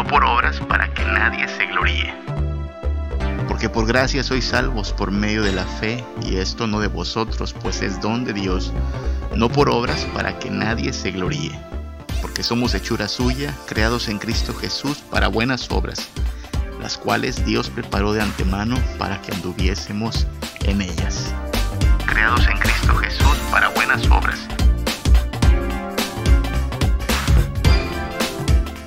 no por obras para que nadie se gloríe. Porque por gracia sois salvos por medio de la fe, y esto no de vosotros, pues es don de Dios, no por obras para que nadie se gloríe. Porque somos hechura suya, creados en Cristo Jesús para buenas obras, las cuales Dios preparó de antemano para que anduviésemos en ellas. Creados en Cristo Jesús para buenas obras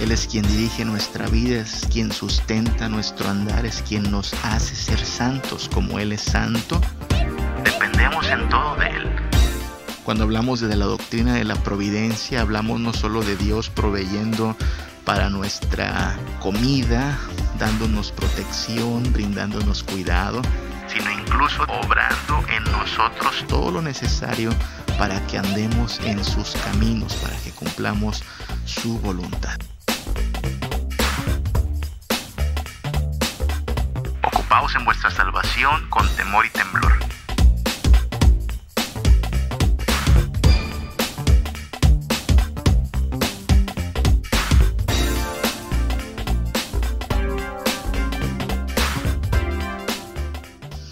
Él es quien dirige nuestra vida, es quien sustenta nuestro andar, es quien nos hace ser santos como Él es santo. Dependemos en todo de Él. Cuando hablamos de la doctrina de la providencia, hablamos no solo de Dios proveyendo para nuestra comida, dándonos protección, brindándonos cuidado, sino incluso obrando en nosotros todo lo necesario para que andemos en sus caminos, para que cumplamos su voluntad. En vuestra salvación con temor y temblor.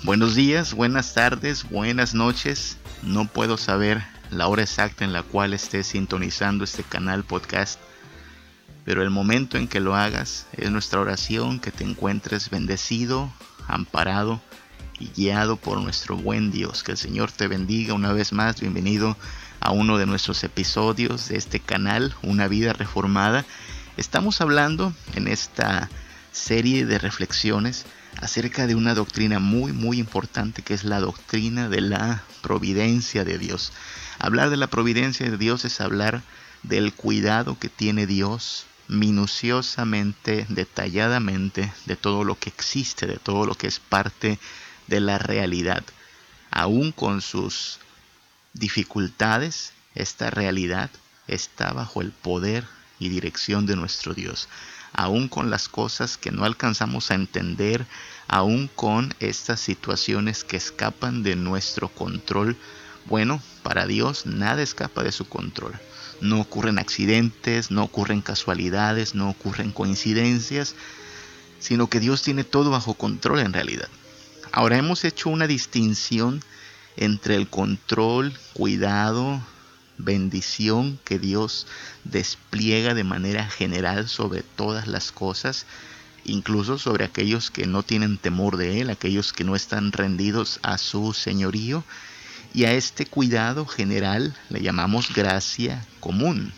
Buenos días, buenas tardes, buenas noches. No puedo saber la hora exacta en la cual estés sintonizando este canal podcast, pero el momento en que lo hagas es nuestra oración que te encuentres bendecido, amparado y guiado por nuestro buen Dios. Que el Señor te bendiga una vez más. Bienvenido a uno de nuestros episodios de este canal, Una vida reformada. Estamos hablando en esta serie de reflexiones acerca de una doctrina muy muy importante que es la doctrina de la providencia de Dios. Hablar de la providencia de Dios es hablar del cuidado que tiene Dios minuciosamente, detalladamente de todo lo que existe, de todo lo que es parte de la realidad. Aún con sus dificultades, esta realidad está bajo el poder y dirección de nuestro Dios. Aún con las cosas que no alcanzamos a entender, aún con estas situaciones que escapan de nuestro control, bueno, para Dios nada escapa de su control no ocurren accidentes, no ocurren casualidades, no ocurren coincidencias, sino que Dios tiene todo bajo control en realidad. Ahora hemos hecho una distinción entre el control, cuidado, bendición que Dios despliega de manera general sobre todas las cosas, incluso sobre aquellos que no tienen temor de Él, aquellos que no están rendidos a su señorío, y a este cuidado general le llamamos gracia común.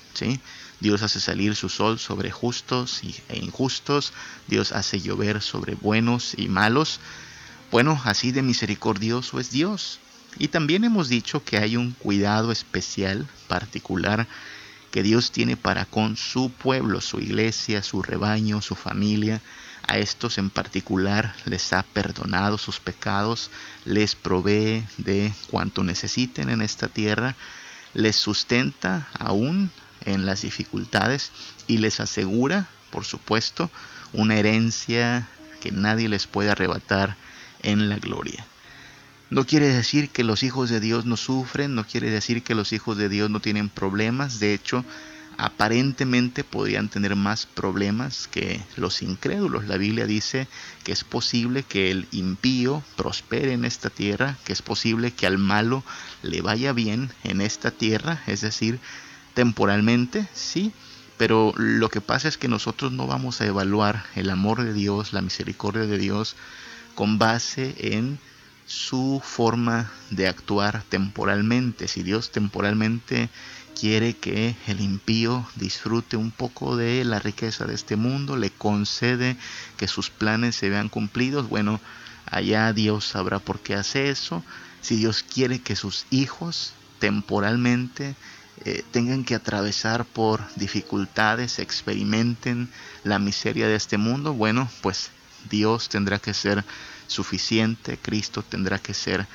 Dios hace salir su sol sobre justos e injustos, Dios hace llover sobre buenos y malos. Bueno, así de misericordioso es Dios. Y también hemos dicho que hay un cuidado especial, particular, que Dios tiene para con su pueblo, su iglesia, su rebaño, su familia, a estos en particular les ha perdonado sus pecados, les provee de cuanto necesiten en esta tierra, les sustenta aún en las dificultades y les asegura, por supuesto, una herencia que nadie les puede arrebatar en la gloria. No quiere decir que los hijos de Dios no sufren, no quiere decir que los hijos de Dios no tienen problemas, de hecho, aparentemente podrían tener más problemas que los incrédulos. La Biblia dice que es posible que el impío prospere en esta tierra, que es posible que al malo le vaya bien en esta tierra, es decir, temporalmente, sí, pero lo que pasa es que nosotros no vamos a evaluar el amor de Dios, la misericordia de Dios, con base en su forma de actuar temporalmente. Si Dios temporalmente quiere que el impío disfrute un poco de la riqueza de este mundo, le concede que sus planes se vean cumplidos, bueno, allá Dios sabrá por qué hace eso. Si Dios quiere que sus hijos temporalmente eh, tengan que atravesar por dificultades, experimenten la miseria de este mundo, bueno, pues Dios tendrá que ser suficiente, Cristo tendrá que ser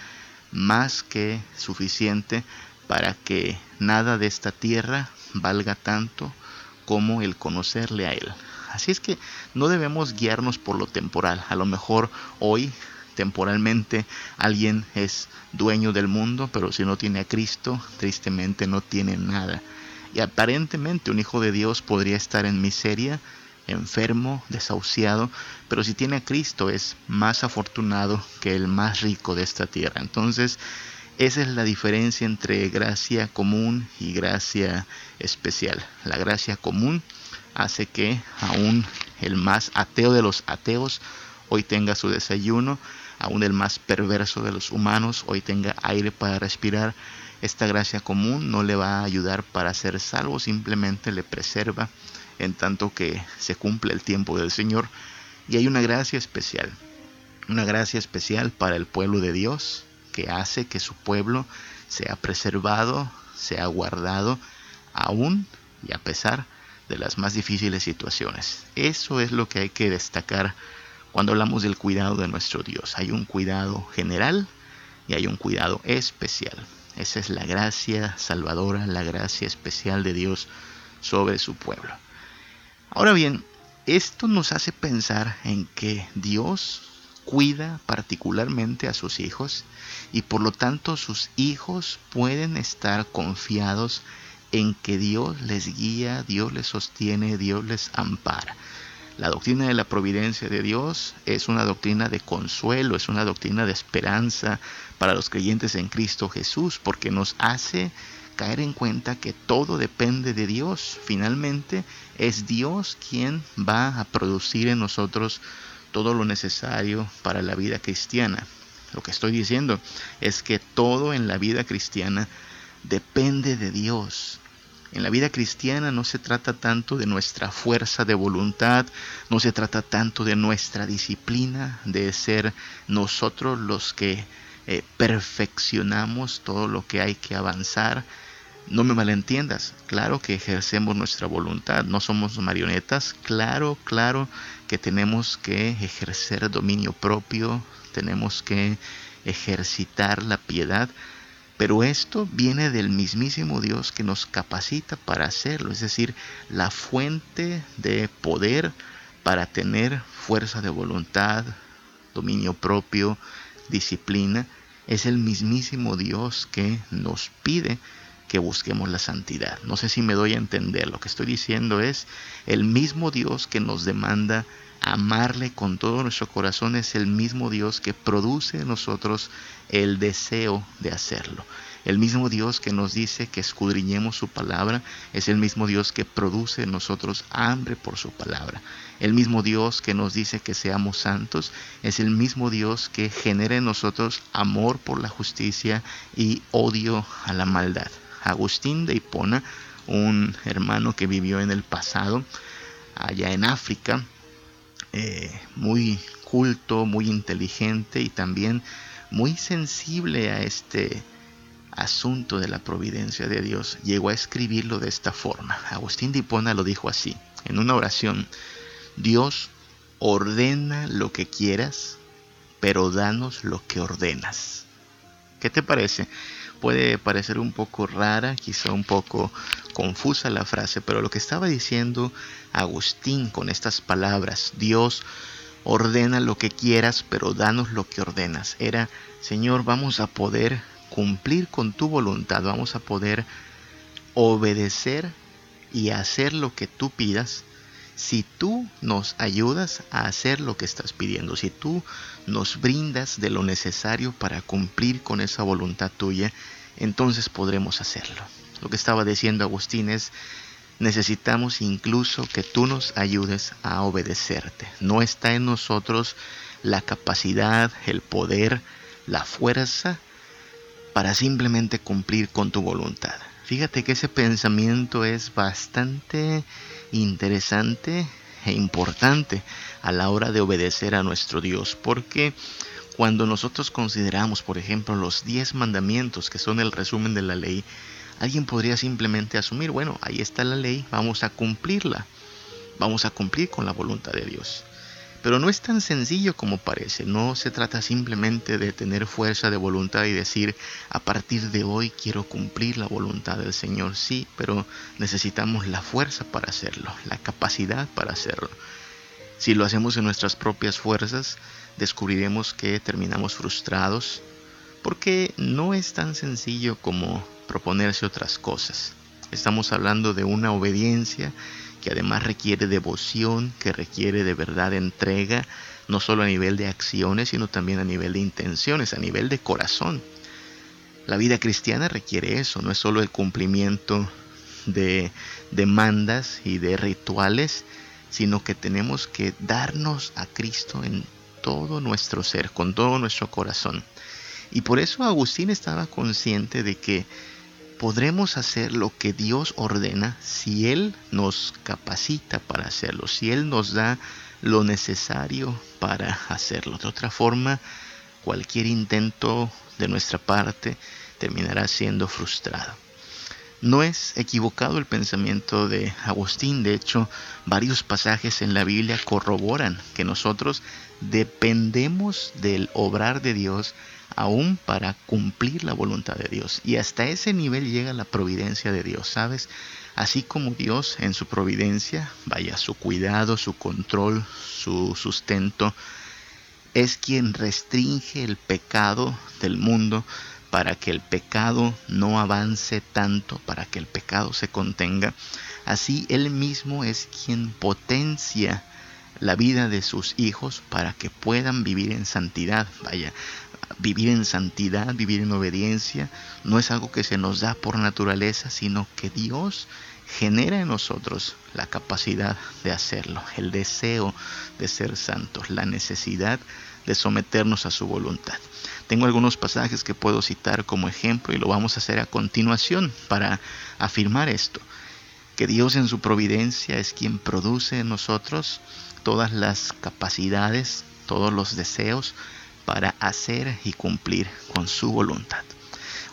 más que suficiente para que nada de esta tierra valga tanto como el conocerle a Él. Así es que no debemos guiarnos por lo temporal. A lo mejor hoy temporalmente alguien es dueño del mundo, pero si no tiene a Cristo, tristemente no tiene nada. Y aparentemente un hijo de Dios podría estar en miseria, enfermo, desahuciado, pero si tiene a Cristo es más afortunado que el más rico de esta tierra. Entonces, esa es la diferencia entre gracia común y gracia especial. La gracia común hace que aún el más ateo de los ateos hoy tenga su desayuno, aún el más perverso de los humanos hoy tenga aire para respirar. Esta gracia común no le va a ayudar para ser salvo, simplemente le preserva en tanto que se cumple el tiempo del Señor. Y hay una gracia especial, una gracia especial para el pueblo de Dios, que hace que su pueblo sea preservado, sea guardado, aún y a pesar de las más difíciles situaciones. Eso es lo que hay que destacar cuando hablamos del cuidado de nuestro Dios. Hay un cuidado general y hay un cuidado especial. Esa es la gracia salvadora, la gracia especial de Dios sobre su pueblo. Ahora bien, esto nos hace pensar en que Dios cuida particularmente a sus hijos y por lo tanto sus hijos pueden estar confiados en que Dios les guía, Dios les sostiene, Dios les ampara. La doctrina de la providencia de Dios es una doctrina de consuelo, es una doctrina de esperanza para los creyentes en Cristo Jesús, porque nos hace caer en cuenta que todo depende de Dios. Finalmente es Dios quien va a producir en nosotros todo lo necesario para la vida cristiana. Lo que estoy diciendo es que todo en la vida cristiana depende de Dios. En la vida cristiana no se trata tanto de nuestra fuerza de voluntad, no se trata tanto de nuestra disciplina, de ser nosotros los que eh, perfeccionamos todo lo que hay que avanzar, no me malentiendas, claro que ejercemos nuestra voluntad, no somos marionetas, claro, claro que tenemos que ejercer dominio propio, tenemos que ejercitar la piedad, pero esto viene del mismísimo Dios que nos capacita para hacerlo, es decir, la fuente de poder para tener fuerza de voluntad, dominio propio, disciplina, es el mismísimo Dios que nos pide que busquemos la santidad. No sé si me doy a entender. Lo que estoy diciendo es el mismo Dios que nos demanda amarle con todo nuestro corazón es el mismo Dios que produce en nosotros el deseo de hacerlo. El mismo Dios que nos dice que escudriñemos su palabra es el mismo Dios que produce en nosotros hambre por su palabra. El mismo Dios que nos dice que seamos santos es el mismo Dios que genera en nosotros amor por la justicia y odio a la maldad. Agustín de Hipona, un hermano que vivió en el pasado allá en África, eh, muy culto, muy inteligente y también muy sensible a este asunto de la providencia de Dios, llegó a escribirlo de esta forma. Agustín de Hipona lo dijo así, en una oración, Dios ordena lo que quieras, pero danos lo que ordenas. ¿Qué te parece? Puede parecer un poco rara, quizá un poco confusa la frase, pero lo que estaba diciendo Agustín con estas palabras, Dios ordena lo que quieras, pero danos lo que ordenas, era, Señor, vamos a poder cumplir con tu voluntad, vamos a poder obedecer y hacer lo que tú pidas, si tú nos ayudas a hacer lo que estás pidiendo, si tú nos brindas de lo necesario para cumplir con esa voluntad tuya, entonces podremos hacerlo. Lo que estaba diciendo Agustín es, necesitamos incluso que tú nos ayudes a obedecerte. No está en nosotros la capacidad, el poder, la fuerza para simplemente cumplir con tu voluntad. Fíjate que ese pensamiento es bastante interesante e importante a la hora de obedecer a nuestro Dios, porque cuando nosotros consideramos, por ejemplo, los diez mandamientos, que son el resumen de la ley, alguien podría simplemente asumir, bueno, ahí está la ley, vamos a cumplirla, vamos a cumplir con la voluntad de Dios. Pero no es tan sencillo como parece, no se trata simplemente de tener fuerza de voluntad y decir, a partir de hoy quiero cumplir la voluntad del Señor, sí, pero necesitamos la fuerza para hacerlo, la capacidad para hacerlo. Si lo hacemos en nuestras propias fuerzas, descubriremos que terminamos frustrados, porque no es tan sencillo como proponerse otras cosas. Estamos hablando de una obediencia que además requiere devoción, que requiere de verdad entrega, no solo a nivel de acciones, sino también a nivel de intenciones, a nivel de corazón. La vida cristiana requiere eso, no es solo el cumplimiento de demandas y de rituales, sino que tenemos que darnos a Cristo en todo nuestro ser, con todo nuestro corazón. Y por eso Agustín estaba consciente de que podremos hacer lo que Dios ordena si Él nos capacita para hacerlo, si Él nos da lo necesario para hacerlo. De otra forma, cualquier intento de nuestra parte terminará siendo frustrado. No es equivocado el pensamiento de Agustín, de hecho varios pasajes en la Biblia corroboran que nosotros dependemos del obrar de Dios aún para cumplir la voluntad de Dios. Y hasta ese nivel llega la providencia de Dios, ¿sabes? Así como Dios en su providencia, vaya, su cuidado, su control, su sustento, es quien restringe el pecado del mundo para que el pecado no avance tanto, para que el pecado se contenga. Así Él mismo es quien potencia la vida de sus hijos para que puedan vivir en santidad. Vaya, vivir en santidad, vivir en obediencia, no es algo que se nos da por naturaleza, sino que Dios genera en nosotros la capacidad de hacerlo, el deseo de ser santos, la necesidad de someternos a su voluntad. Tengo algunos pasajes que puedo citar como ejemplo y lo vamos a hacer a continuación para afirmar esto, que Dios en su providencia es quien produce en nosotros todas las capacidades, todos los deseos para hacer y cumplir con su voluntad.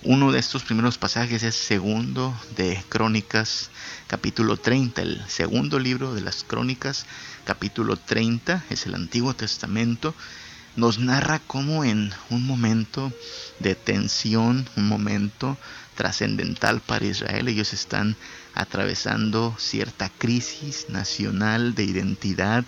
Uno de estos primeros pasajes es segundo de Crónicas, capítulo 30, el segundo libro de las Crónicas, capítulo 30, es el Antiguo Testamento, nos narra cómo en un momento de tensión, un momento trascendental para Israel, ellos están atravesando cierta crisis nacional de identidad,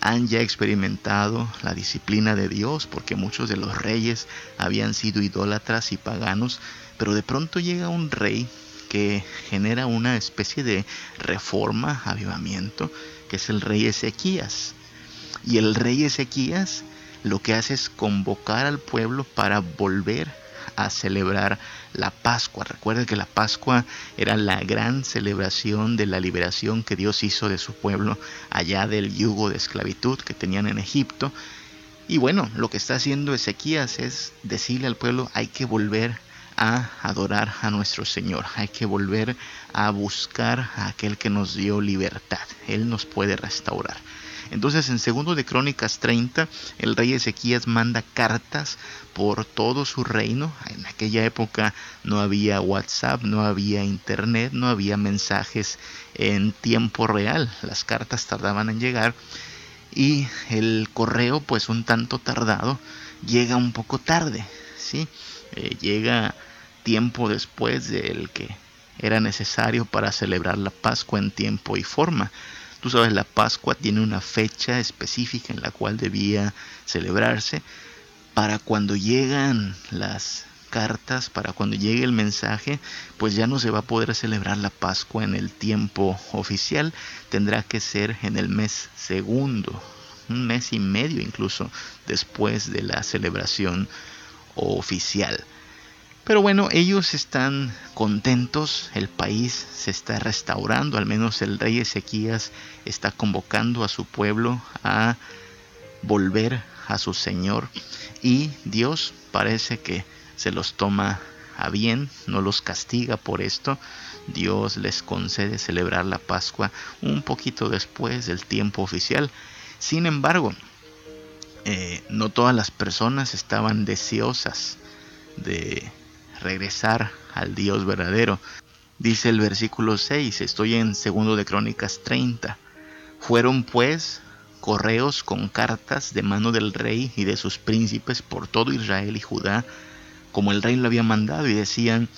han ya experimentado la disciplina de Dios, porque muchos de los reyes habían sido idólatras y paganos, pero de pronto llega un rey que genera una especie de reforma, avivamiento, que es el rey Ezequías. Y el rey Ezequías lo que hace es convocar al pueblo para volver a celebrar la Pascua. Recuerden que la Pascua era la gran celebración de la liberación que Dios hizo de su pueblo allá del yugo de esclavitud que tenían en Egipto. Y bueno, lo que está haciendo Ezequías es decirle al pueblo hay que volver a adorar a nuestro Señor, hay que volver a buscar a aquel que nos dio libertad. Él nos puede restaurar. Entonces en segundo de Crónicas 30, el rey Ezequías manda cartas por todo su reino. En aquella época no había WhatsApp, no había internet, no había mensajes en tiempo real. Las cartas tardaban en llegar y el correo pues un tanto tardado llega un poco tarde, ¿sí? Eh, llega tiempo después del que era necesario para celebrar la Pascua en tiempo y forma. Tú sabes, la Pascua tiene una fecha específica en la cual debía celebrarse. Para cuando llegan las cartas, para cuando llegue el mensaje, pues ya no se va a poder celebrar la Pascua en el tiempo oficial, tendrá que ser en el mes segundo, un mes y medio incluso después de la celebración oficial. Pero bueno, ellos están contentos, el país se está restaurando, al menos el rey Ezequías está convocando a su pueblo a volver a su Señor y Dios parece que se los toma a bien, no los castiga por esto. Dios les concede celebrar la Pascua un poquito después del tiempo oficial. Sin embargo, eh, no todas las personas estaban deseosas de regresar al Dios verdadero. Dice el versículo 6, estoy en segundo de Crónicas 30. Fueron pues correos con cartas de mano del rey y de sus príncipes por todo Israel y Judá, como el rey lo había mandado, y decían,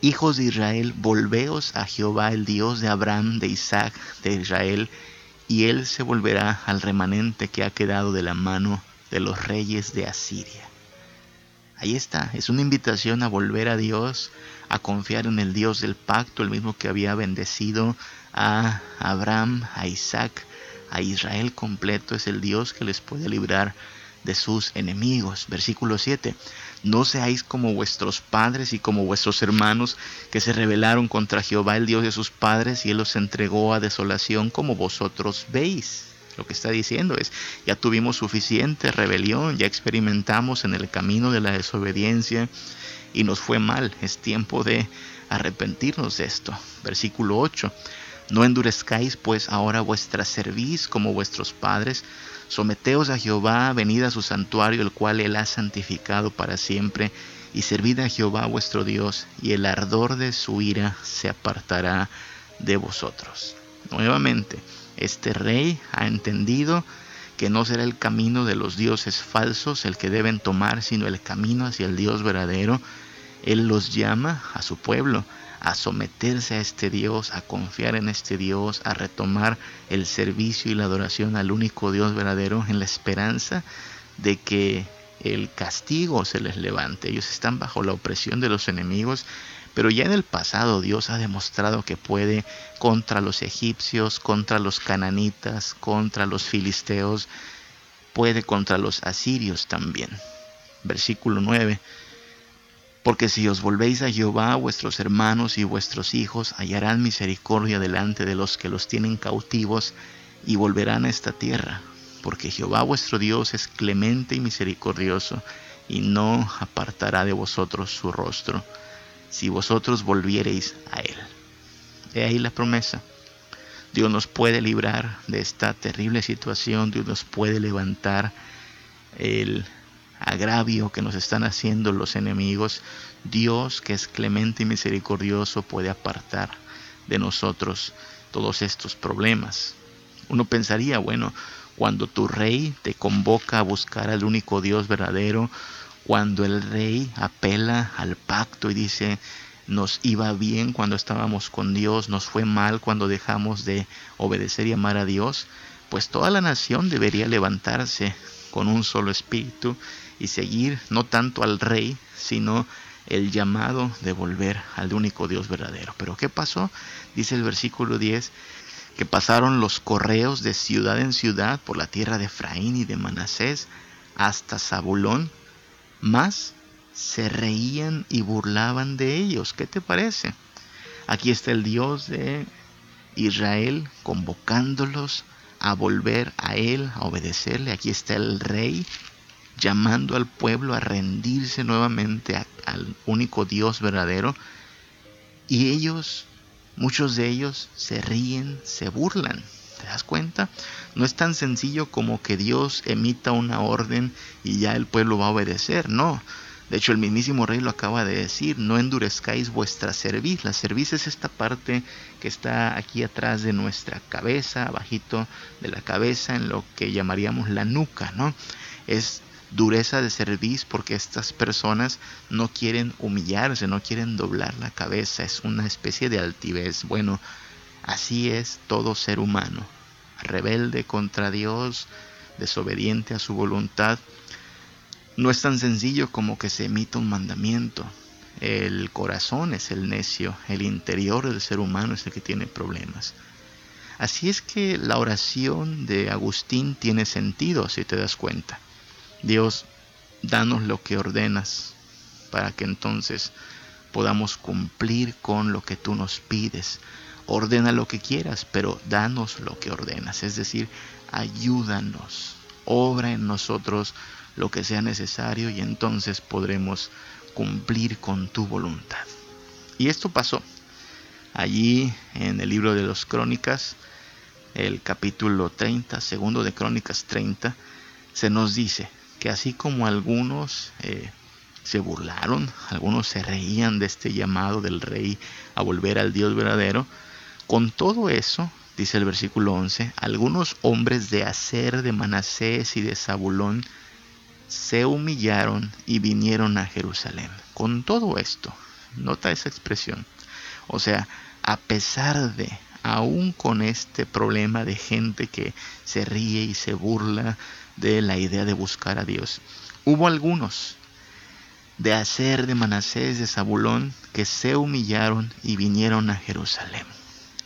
Hijos de Israel, volveos a Jehová, el Dios de Abraham, de Isaac, de Israel, y él se volverá al remanente que ha quedado de la mano de los reyes de Asiria. Ahí está, es una invitación a volver a Dios, a confiar en el Dios del pacto, el mismo que había bendecido a Abraham, a Isaac, a Israel completo, es el Dios que les puede librar de sus enemigos. Versículo 7. No seáis como vuestros padres y como vuestros hermanos que se rebelaron contra Jehová, el Dios de sus padres, y él los entregó a desolación como vosotros veis. Lo que está diciendo es, ya tuvimos suficiente rebelión, ya experimentamos en el camino de la desobediencia y nos fue mal. Es tiempo de arrepentirnos de esto. Versículo 8. No endurezcáis pues ahora vuestra cerviz como vuestros padres. Someteos a Jehová, venid a su santuario, el cual él ha santificado para siempre, y servid a Jehová vuestro Dios, y el ardor de su ira se apartará de vosotros. Nuevamente, este rey ha entendido que no será el camino de los dioses falsos el que deben tomar, sino el camino hacia el Dios verdadero. Él los llama a su pueblo a someterse a este Dios, a confiar en este Dios, a retomar el servicio y la adoración al único Dios verdadero en la esperanza de que el castigo se les levante. Ellos están bajo la opresión de los enemigos, pero ya en el pasado Dios ha demostrado que puede contra los egipcios, contra los cananitas, contra los filisteos, puede contra los asirios también. Versículo 9. Porque si os volvéis a Jehová, vuestros hermanos y vuestros hijos hallarán misericordia delante de los que los tienen cautivos y volverán a esta tierra. Porque Jehová vuestro Dios es clemente y misericordioso, y no apartará de vosotros su rostro si vosotros volviereis a Él. He ahí la promesa. Dios nos puede librar de esta terrible situación, Dios nos puede levantar el agravio que nos están haciendo los enemigos. Dios, que es clemente y misericordioso, puede apartar de nosotros todos estos problemas. Uno pensaría, bueno, cuando tu rey te convoca a buscar al único Dios verdadero, cuando el rey apela al pacto y dice, nos iba bien cuando estábamos con Dios, nos fue mal cuando dejamos de obedecer y amar a Dios, pues toda la nación debería levantarse con un solo espíritu y seguir no tanto al rey, sino el llamado de volver al único Dios verdadero. Pero ¿qué pasó? Dice el versículo 10, que pasaron los correos de ciudad en ciudad por la tierra de Efraín y de Manasés hasta Zabulón más se reían y burlaban de ellos. ¿Qué te parece? Aquí está el Dios de Israel convocándolos a volver a Él, a obedecerle. Aquí está el rey llamando al pueblo a rendirse nuevamente al único Dios verdadero. Y ellos, muchos de ellos, se ríen, se burlan. ¿Te das cuenta? No es tan sencillo como que Dios emita una orden y ya el pueblo va a obedecer, no. De hecho, el mismísimo rey lo acaba de decir, no endurezcáis vuestra cerviz. La cerviz es esta parte que está aquí atrás de nuestra cabeza, abajito de la cabeza, en lo que llamaríamos la nuca, ¿no? Es dureza de cerviz porque estas personas no quieren humillarse, no quieren doblar la cabeza, es una especie de altivez. Bueno, Así es todo ser humano, rebelde contra Dios, desobediente a su voluntad. No es tan sencillo como que se emita un mandamiento. El corazón es el necio, el interior del ser humano es el que tiene problemas. Así es que la oración de Agustín tiene sentido, si te das cuenta. Dios, danos lo que ordenas, para que entonces podamos cumplir con lo que tú nos pides, ordena lo que quieras, pero danos lo que ordenas, es decir, ayúdanos, obra en nosotros lo que sea necesario y entonces podremos cumplir con tu voluntad. Y esto pasó. Allí en el libro de los Crónicas, el capítulo 30, segundo de Crónicas 30, se nos dice que así como algunos eh, se burlaron, algunos se reían de este llamado del rey a volver al Dios verdadero. Con todo eso, dice el versículo 11, algunos hombres de Aser, de Manasés y de Zabulón se humillaron y vinieron a Jerusalén. Con todo esto, nota esa expresión. O sea, a pesar de, aún con este problema de gente que se ríe y se burla de la idea de buscar a Dios, hubo algunos de hacer de Manasés de Zabulón que se humillaron y vinieron a Jerusalén.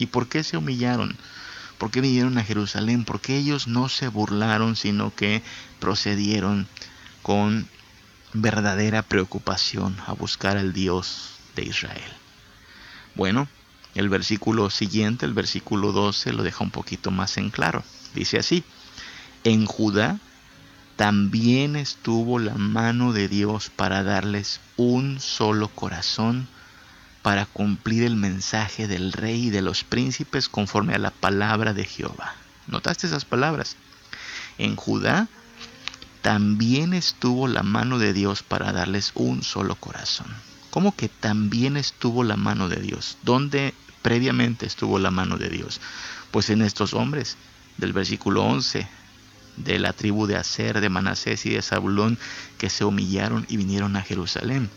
¿Y por qué se humillaron? ¿Por qué vinieron a Jerusalén? Porque ellos no se burlaron, sino que procedieron con verdadera preocupación a buscar al Dios de Israel. Bueno, el versículo siguiente, el versículo 12, lo deja un poquito más en claro. Dice así, en Judá también estuvo la mano de Dios para darles un solo corazón para cumplir el mensaje del rey y de los príncipes conforme a la palabra de Jehová. ¿Notaste esas palabras? En Judá también estuvo la mano de Dios para darles un solo corazón. ¿Cómo que también estuvo la mano de Dios? ¿Dónde previamente estuvo la mano de Dios? Pues en estos hombres, del versículo 11, de la tribu de Aser, de Manasés y de Zabulón, que se humillaron y vinieron a Jerusalén.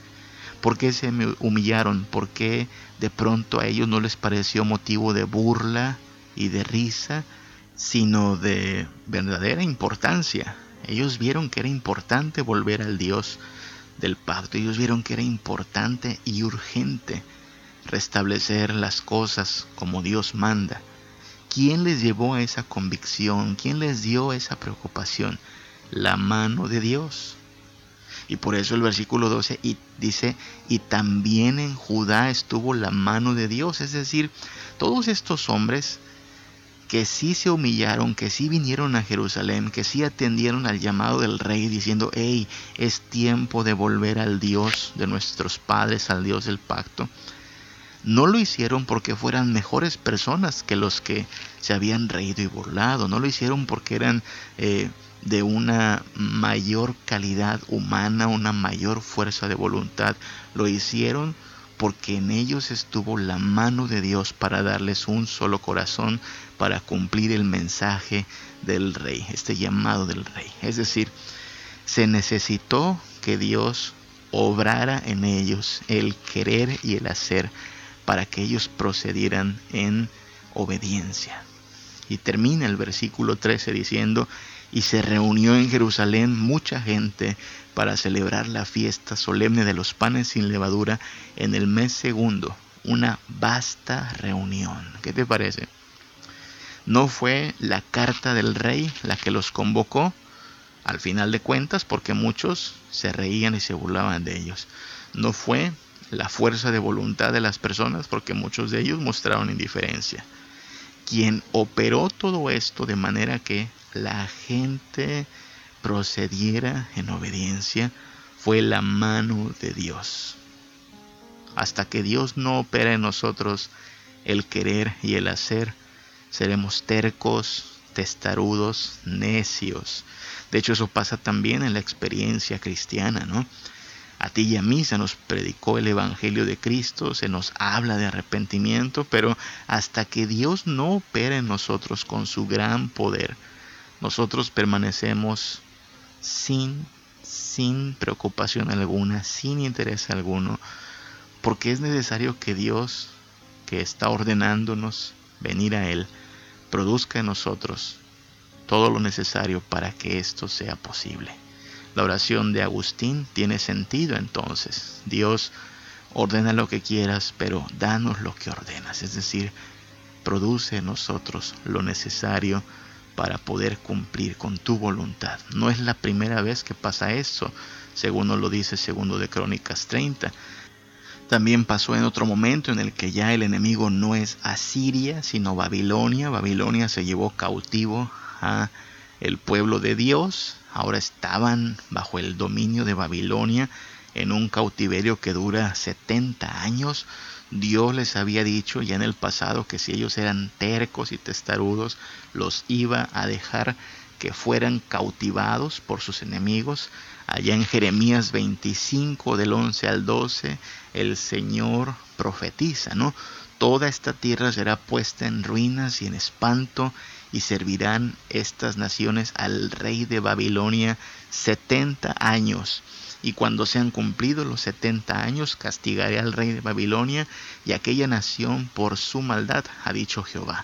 ¿Por qué se humillaron? ¿Por qué de pronto a ellos no les pareció motivo de burla y de risa, sino de verdadera importancia? Ellos vieron que era importante volver al Dios del pacto. Ellos vieron que era importante y urgente restablecer las cosas como Dios manda. ¿Quién les llevó a esa convicción? ¿Quién les dio esa preocupación? La mano de Dios. Y por eso el versículo 12 y dice, y también en Judá estuvo la mano de Dios. Es decir, todos estos hombres que sí se humillaron, que sí vinieron a Jerusalén, que sí atendieron al llamado del rey diciendo, hey, es tiempo de volver al Dios de nuestros padres, al Dios del pacto. No lo hicieron porque fueran mejores personas que los que se habían reído y burlado, no lo hicieron porque eran eh, de una mayor calidad humana, una mayor fuerza de voluntad, lo hicieron porque en ellos estuvo la mano de Dios para darles un solo corazón para cumplir el mensaje del rey, este llamado del rey. Es decir, se necesitó que Dios obrara en ellos el querer y el hacer para que ellos procedieran en obediencia. Y termina el versículo 13 diciendo, y se reunió en Jerusalén mucha gente para celebrar la fiesta solemne de los panes sin levadura en el mes segundo, una vasta reunión. ¿Qué te parece? No fue la carta del rey la que los convocó, al final de cuentas, porque muchos se reían y se burlaban de ellos. No fue la fuerza de voluntad de las personas, porque muchos de ellos mostraron indiferencia. Quien operó todo esto de manera que la gente procediera en obediencia fue la mano de Dios. Hasta que Dios no opera en nosotros el querer y el hacer, seremos tercos, testarudos, necios. De hecho, eso pasa también en la experiencia cristiana, ¿no? A ti y a mí se nos predicó el Evangelio de Cristo, se nos habla de arrepentimiento, pero hasta que Dios no opera en nosotros con su gran poder, nosotros permanecemos sin, sin preocupación alguna, sin interés alguno, porque es necesario que Dios, que está ordenándonos venir a Él, produzca en nosotros todo lo necesario para que esto sea posible. La oración de Agustín tiene sentido entonces. Dios ordena lo que quieras, pero danos lo que ordenas. Es decir, produce en nosotros lo necesario para poder cumplir con tu voluntad. No es la primera vez que pasa eso, según nos lo dice segundo de Crónicas 30. También pasó en otro momento en el que ya el enemigo no es Asiria, sino Babilonia. Babilonia se llevó cautivo a el pueblo de Dios. Ahora estaban bajo el dominio de Babilonia en un cautiverio que dura 70 años. Dios les había dicho ya en el pasado que si ellos eran tercos y testarudos, los iba a dejar que fueran cautivados por sus enemigos Allá en Jeremías 25 del 11 al 12, el Señor profetiza, ¿no? Toda esta tierra será puesta en ruinas y en espanto y servirán estas naciones al rey de Babilonia setenta años. Y cuando sean cumplidos los setenta años, castigaré al rey de Babilonia y aquella nación por su maldad, ha dicho Jehová.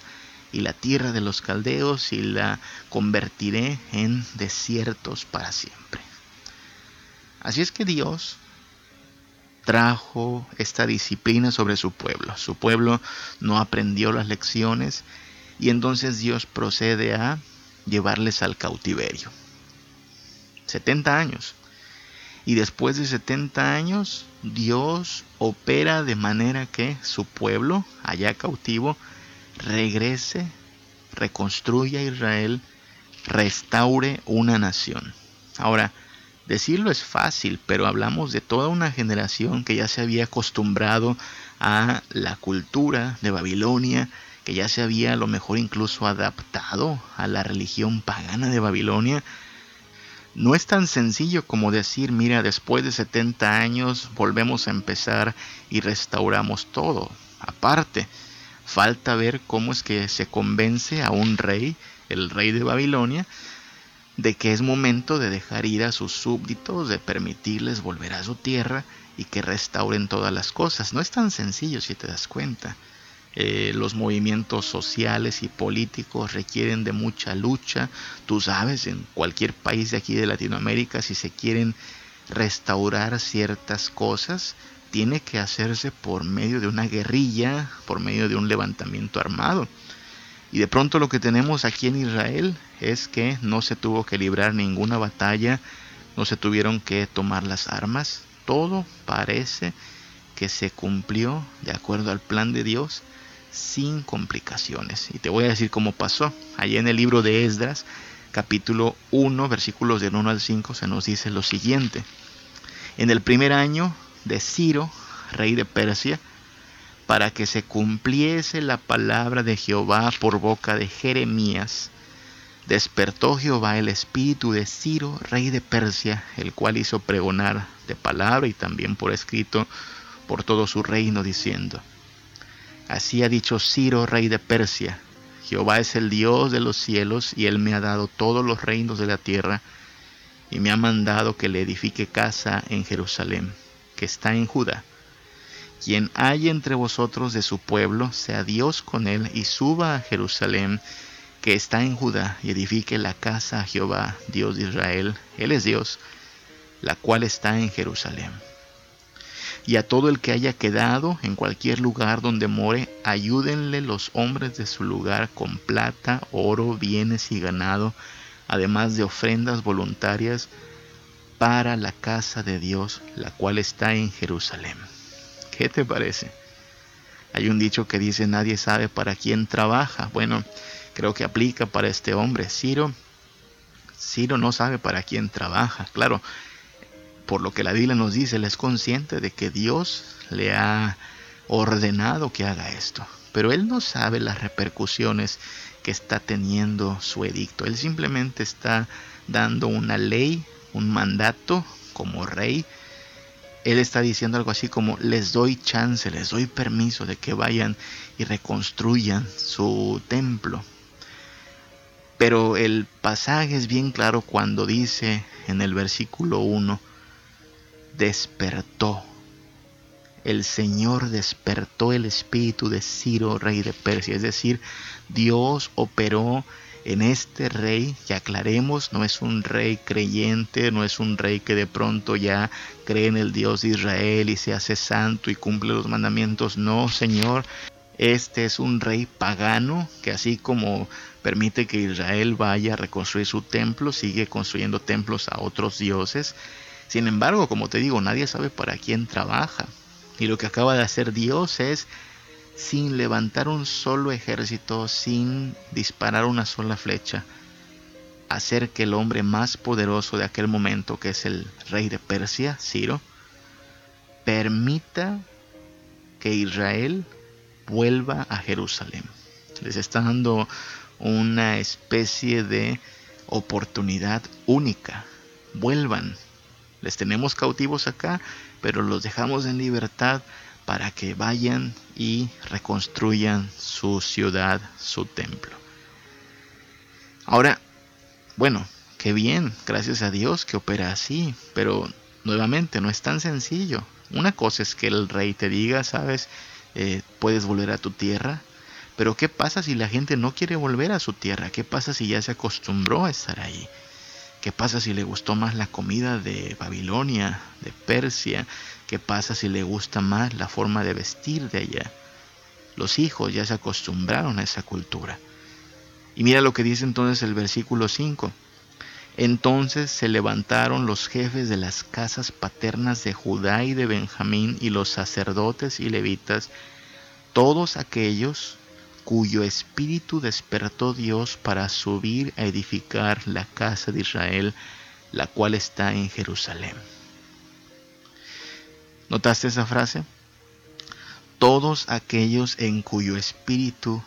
Y la tierra de los caldeos y la convertiré en desiertos para siempre. Así es que Dios trajo esta disciplina sobre su pueblo. Su pueblo no aprendió las lecciones y entonces Dios procede a llevarles al cautiverio. 70 años. Y después de 70 años, Dios opera de manera que su pueblo, allá cautivo, regrese, reconstruya Israel, restaure una nación. Ahora, decirlo es fácil, pero hablamos de toda una generación que ya se había acostumbrado a la cultura de Babilonia, que ya se había a lo mejor incluso adaptado a la religión pagana de Babilonia, no es tan sencillo como decir, mira, después de 70 años volvemos a empezar y restauramos todo. Aparte, falta ver cómo es que se convence a un rey, el rey de Babilonia, de que es momento de dejar ir a sus súbditos, de permitirles volver a su tierra y que restauren todas las cosas. No es tan sencillo si te das cuenta. Eh, los movimientos sociales y políticos requieren de mucha lucha. Tú sabes, en cualquier país de aquí de Latinoamérica, si se quieren restaurar ciertas cosas, tiene que hacerse por medio de una guerrilla, por medio de un levantamiento armado. Y de pronto lo que tenemos aquí en Israel es que no se tuvo que librar ninguna batalla, no se tuvieron que tomar las armas, todo parece que se cumplió de acuerdo al plan de Dios sin complicaciones. Y te voy a decir cómo pasó. Allí en el libro de Esdras, capítulo 1, versículos del 1 al 5, se nos dice lo siguiente. En el primer año de Ciro, rey de Persia, para que se cumpliese la palabra de Jehová por boca de Jeremías, despertó Jehová el espíritu de Ciro, rey de Persia, el cual hizo pregonar de palabra y también por escrito por todo su reino, diciendo, Así ha dicho Ciro, rey de Persia, Jehová es el Dios de los cielos y él me ha dado todos los reinos de la tierra y me ha mandado que le edifique casa en Jerusalén, que está en Judá. Quien haya entre vosotros de su pueblo, sea Dios con él y suba a Jerusalén, que está en Judá, y edifique la casa a Jehová, Dios de Israel. Él es Dios, la cual está en Jerusalén y a todo el que haya quedado en cualquier lugar donde more, ayúdenle los hombres de su lugar con plata, oro, bienes y ganado, además de ofrendas voluntarias para la casa de Dios, la cual está en Jerusalén. ¿Qué te parece? Hay un dicho que dice nadie sabe para quién trabaja. Bueno, creo que aplica para este hombre. Ciro, Ciro no sabe para quién trabaja. Claro, por lo que la Biblia nos dice, él es consciente de que Dios le ha ordenado que haga esto. Pero él no sabe las repercusiones que está teniendo su edicto. Él simplemente está dando una ley, un mandato como rey. Él está diciendo algo así como les doy chance, les doy permiso de que vayan y reconstruyan su templo. Pero el pasaje es bien claro cuando dice en el versículo 1, despertó. El Señor despertó el espíritu de Ciro, rey de Persia. Es decir, Dios operó en este rey, que aclaremos, no es un rey creyente, no es un rey que de pronto ya cree en el Dios de Israel y se hace santo y cumple los mandamientos. No, Señor, este es un rey pagano que así como permite que Israel vaya a reconstruir su templo, sigue construyendo templos a otros dioses. Sin embargo, como te digo, nadie sabe para quién trabaja. Y lo que acaba de hacer Dios es, sin levantar un solo ejército, sin disparar una sola flecha, hacer que el hombre más poderoso de aquel momento, que es el rey de Persia, Ciro, permita que Israel vuelva a Jerusalén. Les está dando una especie de oportunidad única. Vuelvan, Les tenemos cautivos acá, pero los dejamos en libertad para que vayan y reconstruyan su ciudad, su templo. Ahora, bueno, qué bien, gracias a Dios que opera así, pero nuevamente no es tan sencillo. Una cosa es que el rey te diga, sabes, eh, puedes volver a tu tierra, pero ¿qué pasa si la gente no quiere volver a su tierra? ¿Qué pasa si ya se acostumbró a estar ahí? ¿Qué pasa si le gustó más la comida de Babilonia, de Persia? ¿Qué pasa si le gusta más la forma de vestir de allá? Los hijos ya se acostumbraron a esa cultura. Y mira lo que dice entonces el versículo 5. Entonces se levantaron los jefes de las casas paternas de Judá y de Benjamín y los sacerdotes y levitas, todos aquellos cuyo espíritu despertó Dios para subir a edificar la casa de Israel, la cual está en Jerusalén. ¿Notaste esa frase? Todos aquellos en cuyo espíritu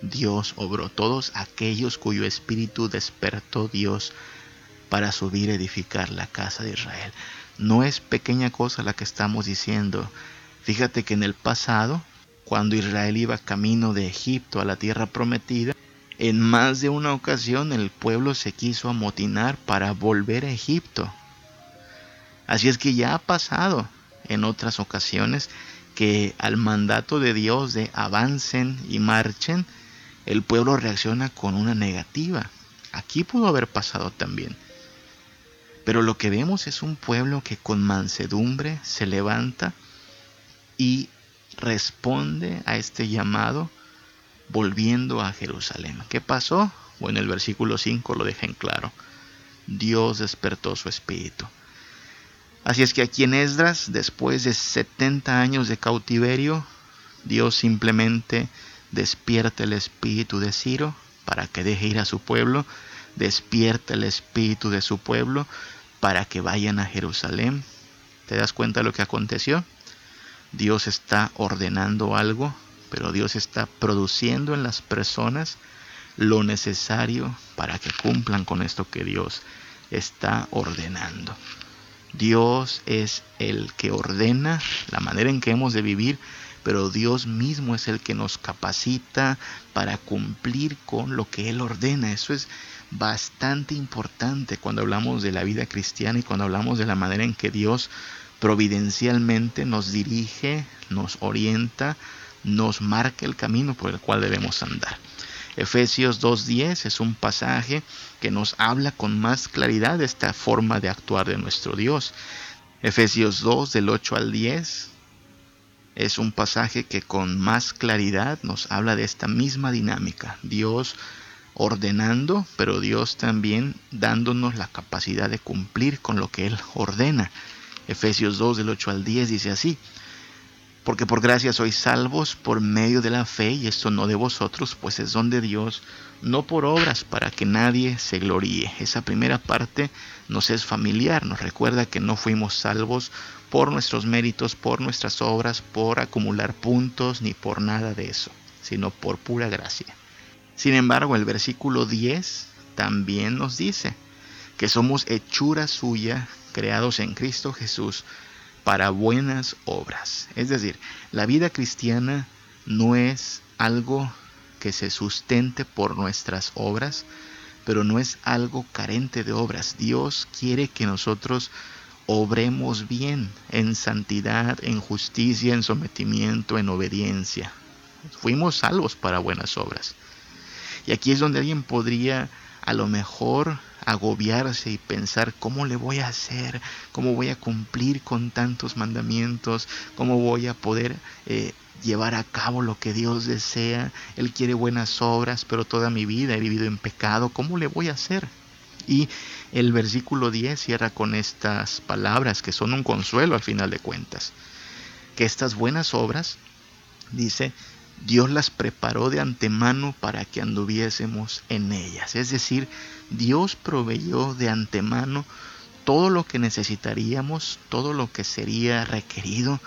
Dios obró, todos aquellos cuyo espíritu despertó Dios para subir a edificar la casa de Israel. No es pequeña cosa la que estamos diciendo. Fíjate que en el pasado, cuando Israel iba camino de Egipto a la tierra prometida, en más de una ocasión el pueblo se quiso amotinar para volver a Egipto. Así es que ya ha pasado en otras ocasiones que al mandato de Dios de avancen y marchen, el pueblo reacciona con una negativa. Aquí pudo haber pasado también. Pero lo que vemos es un pueblo que con mansedumbre se levanta y responde a este llamado volviendo a Jerusalén. ¿Qué pasó? Bueno, el versículo 5 lo deja en claro. Dios despertó su espíritu. Así es que aquí en Esdras, después de 70 años de cautiverio, Dios simplemente despierta el espíritu de Ciro para que deje ir a su pueblo, despierta el espíritu de su pueblo para que vayan a Jerusalén. ¿Te das cuenta de lo que aconteció? Dios está ordenando algo, pero Dios está produciendo en las personas lo necesario para que cumplan con esto que Dios está ordenando. Dios es el que ordena la manera en que hemos de vivir, pero Dios mismo es el que nos capacita para cumplir con lo que Él ordena. Eso es bastante importante cuando hablamos de la vida cristiana y cuando hablamos de la manera en que Dios providencialmente nos dirige, nos orienta, nos marca el camino por el cual debemos andar. Efesios 2.10 es un pasaje que nos habla con más claridad de esta forma de actuar de nuestro Dios. Efesios 2 del 8 al 10 es un pasaje que con más claridad nos habla de esta misma dinámica. Dios ordenando, pero Dios también dándonos la capacidad de cumplir con lo que Él ordena. Efesios 2 del 8 al 10 dice así, porque por gracia sois salvos por medio de la fe, y esto no de vosotros, pues es don de Dios, no por obras para que nadie se gloríe. Esa primera parte nos es familiar, nos recuerda que no fuimos salvos por nuestros méritos, por nuestras obras, por acumular puntos, ni por nada de eso, sino por pura gracia. Sin embargo, el versículo 10 también nos dice que somos hechura suya, creados en Cristo Jesús, para buenas obras. Es decir, la vida cristiana no es algo que se sustente por nuestras obras, pero no es algo carente de obras. Dios quiere que nosotros obremos bien en santidad, en justicia, en sometimiento, en obediencia. Fuimos salvos para buenas obras. Y aquí es donde alguien podría a lo mejor agobiarse y pensar cómo le voy a hacer, cómo voy a cumplir con tantos mandamientos, cómo voy a poder eh, llevar a cabo lo que Dios desea. Él quiere buenas obras, pero toda mi vida he vivido en pecado, ¿cómo le voy a hacer? Y el versículo 10 cierra con estas palabras que son un consuelo al final de cuentas. Que estas buenas obras, dice, Dios las preparó de antemano para que anduviésemos en ellas. Es decir, Dios proveyó de antemano todo lo que necesitaríamos, todo lo que sería requerido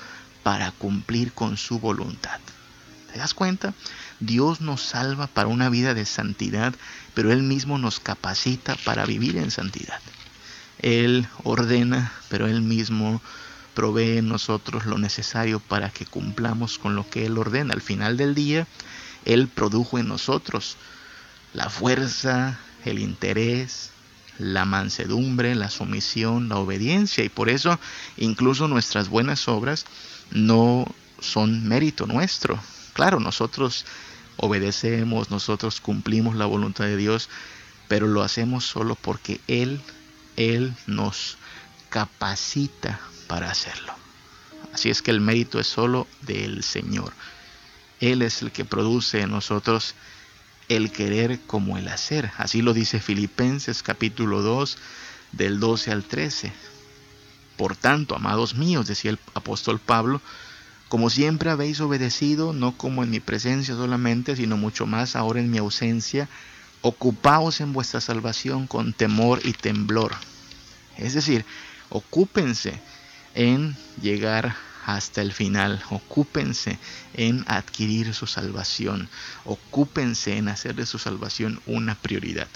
para cumplir con su voluntad. ¿Te das cuenta? Dios nos salva para una vida de santidad, pero Él mismo nos capacita para vivir en santidad. Él ordena, pero Él mismo provee en nosotros lo necesario para que cumplamos con lo que Él ordena. Al final del día, Él produjo en nosotros la fuerza, el interés, la mansedumbre, la sumisión, la obediencia. Y por eso incluso nuestras buenas obras no son mérito nuestro. Claro, nosotros obedecemos, nosotros cumplimos la voluntad de Dios, pero lo hacemos solo porque Él, Él nos capacita para hacerlo. Así es que el mérito es solo del Señor. Él es el que produce en nosotros el querer como el hacer. Así lo dice Filipenses capítulo 2 del 12 al 13. Por tanto, amados míos, decía el apóstol Pablo, como siempre habéis obedecido, no como en mi presencia solamente, sino mucho más ahora en mi ausencia, ocupaos en vuestra salvación con temor y temblor. Es decir, ocúpense en llegar hasta el final, ocúpense en adquirir su salvación, ocúpense en hacer de su salvación una prioridad.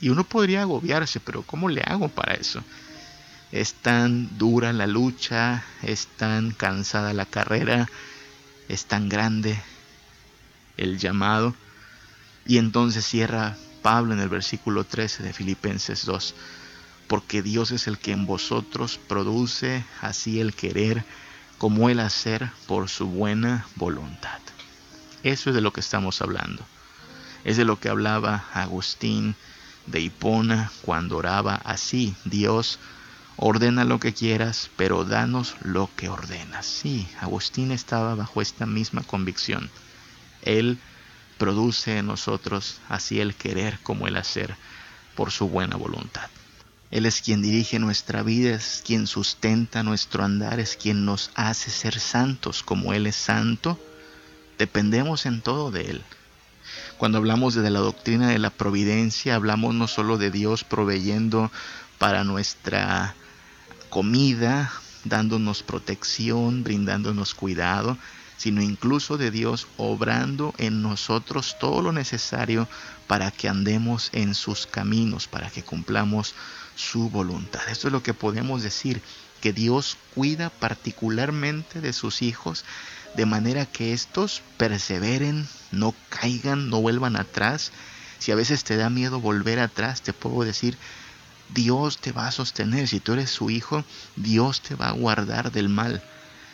Y uno podría agobiarse, pero ¿cómo le hago para eso? Es tan dura la lucha, es tan cansada la carrera, es tan grande el llamado. Y entonces cierra Pablo en el versículo 13 de Filipenses 2, porque Dios es el que en vosotros produce así el querer como el hacer por su buena voluntad. Eso es de lo que estamos hablando. Es de lo que hablaba Agustín de Hipona cuando oraba así, Dios, ordena lo que quieras, pero danos lo que ordenas. Sí, Agustín estaba bajo esta misma convicción. Él produce en nosotros así el querer como el hacer por su buena voluntad. Él es quien dirige nuestra vida, es quien sustenta nuestro andar, es quien nos hace ser santos como Él es santo. Dependemos en todo de Él. Cuando hablamos de la doctrina de la providencia, hablamos no solo de Dios proveyendo para nuestra comida, dándonos protección, brindándonos cuidado, sino incluso de Dios obrando en nosotros todo lo necesario para que andemos en sus caminos, para que cumplamos su voluntad. Esto es lo que podemos decir, que Dios cuida particularmente de sus hijos, de manera que estos perseveren, no caigan, no vuelvan atrás. Si a veces te da miedo volver atrás, te puedo decir, Dios te va a sostener. Si tú eres su hijo, Dios te va a guardar del mal.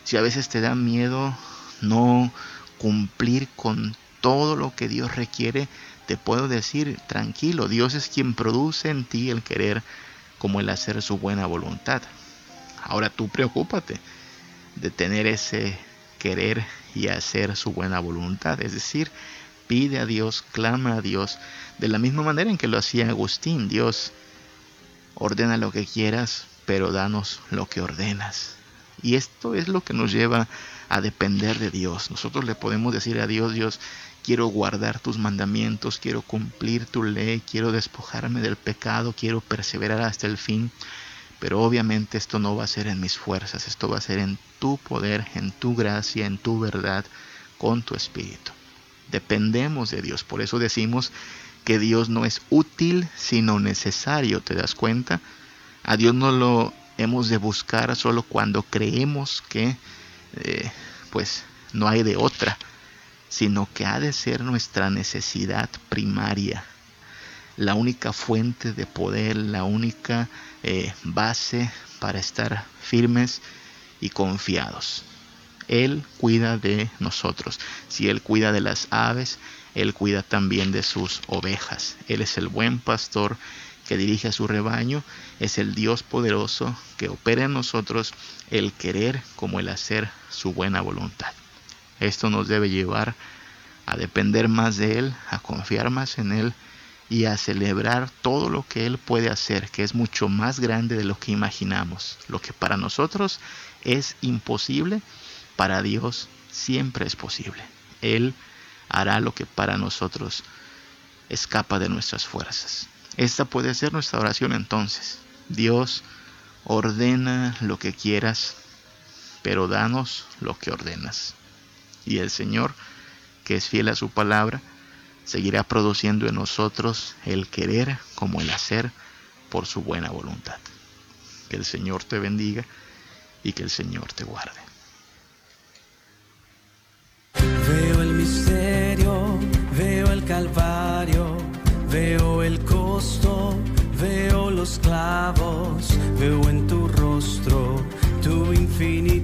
Si a veces te da miedo no cumplir con todo lo que Dios requiere, te puedo decir, tranquilo, Dios es quien produce en ti el querer como el hacer su buena voluntad. Ahora tú preocúpate de tener ese querer y hacer su buena voluntad. Es decir, pide a Dios, clama a Dios, de la misma manera en que lo hacía Agustín. Dios, ordena lo que quieras, pero danos lo que ordenas. Y esto es lo que nos lleva a depender de Dios. Nosotros le podemos decir a Dios, Dios, quiero guardar tus mandamientos, quiero cumplir tu ley, quiero despojarme del pecado, quiero perseverar hasta el fin. Pero obviamente esto no va a ser en mis fuerzas, esto va a ser en tu poder, en tu gracia, en tu verdad, con tu espíritu. Dependemos de Dios, por eso decimos que Dios no es útil sino necesario, ¿te das cuenta? A Dios no lo hemos de buscar solo cuando creemos que eh, pues no hay de otra, sino que ha de ser nuestra necesidad primaria, la única fuente de poder, la única eh, base para estar firmes y confiados. Él cuida de nosotros. Si Él cuida de las aves, Él cuida también de sus ovejas. Él es el buen pastor que dirige a su rebaño. Es el Dios poderoso que opera en nosotros el querer como el hacer su buena voluntad. Esto nos debe llevar a depender más de Él, a confiar más en Él y a celebrar todo lo que Él puede hacer, que es mucho más grande de lo que imaginamos. Lo que para nosotros es imposible, para Dios siempre es posible. Él hará lo que para nosotros escapa de nuestras fuerzas. Esta puede ser nuestra oración entonces. Dios, ordena lo que quieras, pero danos lo que ordenas. Y el Señor, que es fiel a su palabra, seguirá produciendo en nosotros el querer como el hacer por su buena voluntad. Que el Señor te bendiga y que el Señor te guarde. Veo el misterio, veo el calvario, veo el costo, infinito